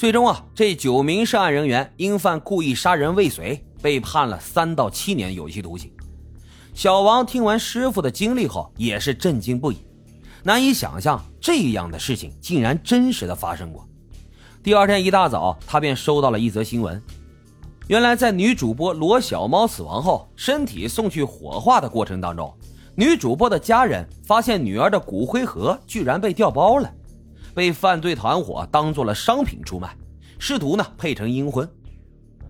最终啊，这九名涉案人员因犯故意杀人未遂，被判了三到七年有期徒刑。小王听完师傅的经历后，也是震惊不已，难以想象这样的事情竟然真实的发生过。第二天一大早，他便收到了一则新闻：原来在女主播罗小猫死亡后，身体送去火化的过程当中，女主播的家人发现女儿的骨灰盒居然被调包了。被犯罪团伙当做了商品出卖，试图呢配成阴婚，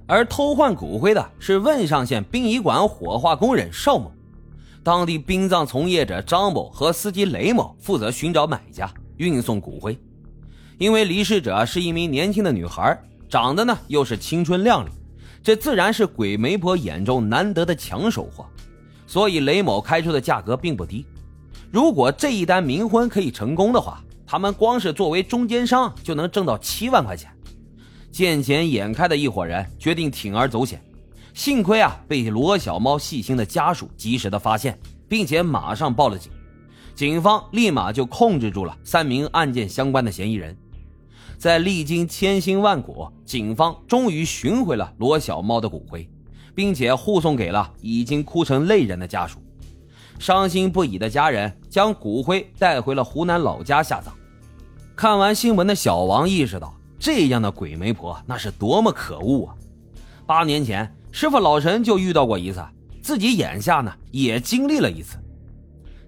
而偷换骨灰的是汶上县殡仪馆火化工人邵某，当地殡葬从业者张某和司机雷某负责寻找买家，运送骨灰。因为离世者是一名年轻的女孩，长得呢又是青春靓丽，这自然是鬼媒婆眼中难得的抢手货，所以雷某开出的价格并不低。如果这一单冥婚可以成功的话，他们光是作为中间商就能挣到七万块钱，见钱眼开的一伙人决定铤而走险。幸亏啊，被罗小猫细心的家属及时的发现，并且马上报了警。警方立马就控制住了三名案件相关的嫌疑人。在历经千辛万苦，警方终于寻回了罗小猫的骨灰，并且护送给了已经哭成泪人的家属。伤心不已的家人将骨灰带回了湖南老家下葬。看完新闻的小王意识到，这样的鬼媒婆那是多么可恶啊！八年前，师傅老陈就遇到过一次，自己眼下呢也经历了一次。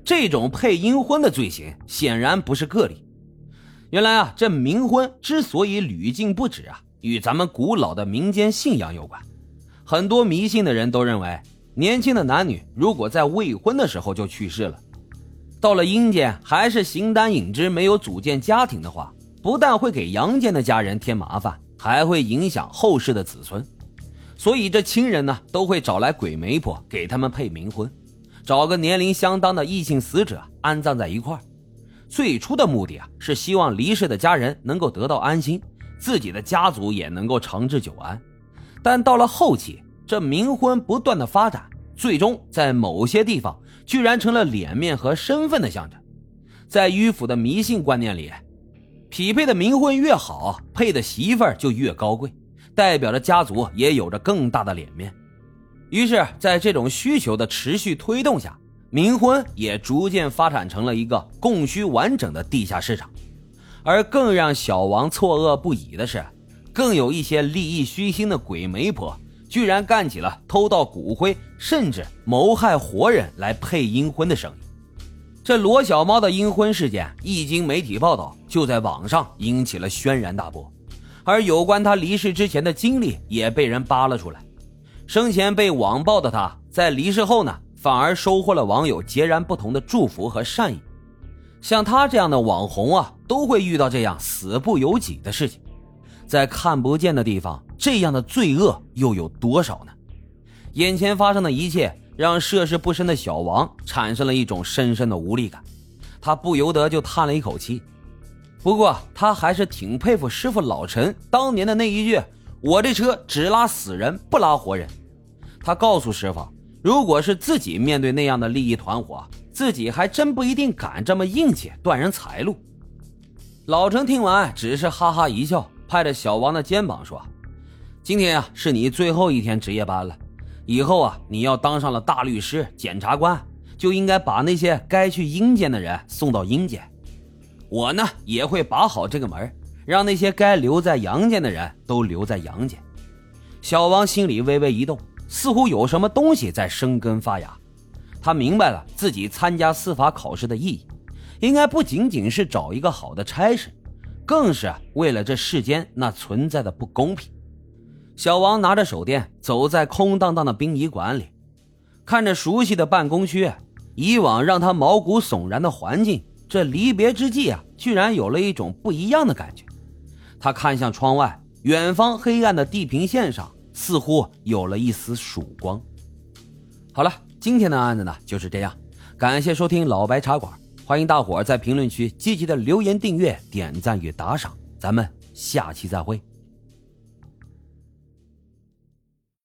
这种配阴婚的罪行显然不是个例。原来啊，这冥婚之所以屡禁不止啊，与咱们古老的民间信仰有关。很多迷信的人都认为，年轻的男女如果在未婚的时候就去世了。到了阴间还是形单影只，没有组建家庭的话，不但会给阳间的家人添麻烦，还会影响后世的子孙。所以这亲人呢，都会找来鬼媒婆给他们配冥婚，找个年龄相当的异性死者安葬在一块儿。最初的目的啊，是希望离世的家人能够得到安心，自己的家族也能够长治久安。但到了后期，这冥婚不断的发展，最终在某些地方。居然成了脸面和身份的象征，在迂腐的迷信观念里，匹配的冥婚越好，配的媳妇儿就越高贵，代表着家族也有着更大的脸面。于是，在这种需求的持续推动下，冥婚也逐渐发展成了一个供需完整的地下市场。而更让小王错愕不已的是，更有一些利益熏心的鬼媒婆。居然干起了偷盗骨灰，甚至谋害活人来配阴婚的生意。这罗小猫的阴婚事件一经媒体报道，就在网上引起了轩然大波。而有关他离世之前的经历也被人扒了出来。生前被网暴的他，在离世后呢，反而收获了网友截然不同的祝福和善意。像他这样的网红啊，都会遇到这样死不由己的事情。在看不见的地方，这样的罪恶又有多少呢？眼前发生的一切让涉世不深的小王产生了一种深深的无力感，他不由得就叹了一口气。不过他还是挺佩服师傅老陈当年的那一句：“我这车只拉死人不拉活人。”他告诉师傅，如果是自己面对那样的利益团伙，自己还真不一定敢这么硬气断人财路。老陈听完只是哈哈一笑。拍着小王的肩膀说：“今天啊，是你最后一天值夜班了。以后啊，你要当上了大律师、检察官，就应该把那些该去阴间的人送到阴间。我呢，也会把好这个门，让那些该留在阳间的人都留在阳间。”小王心里微微一动，似乎有什么东西在生根发芽。他明白了自己参加司法考试的意义，应该不仅仅是找一个好的差事。更是为了这世间那存在的不公平。小王拿着手电走在空荡荡的殡仪馆里，看着熟悉的办公区，以往让他毛骨悚然的环境，这离别之际啊，居然有了一种不一样的感觉。他看向窗外，远方黑暗的地平线上似乎有了一丝曙光。好了，今天的案子呢就是这样，感谢收听老白茶馆。欢迎大伙在评论区积极的留言、订阅、点赞与打赏，咱们下期再会。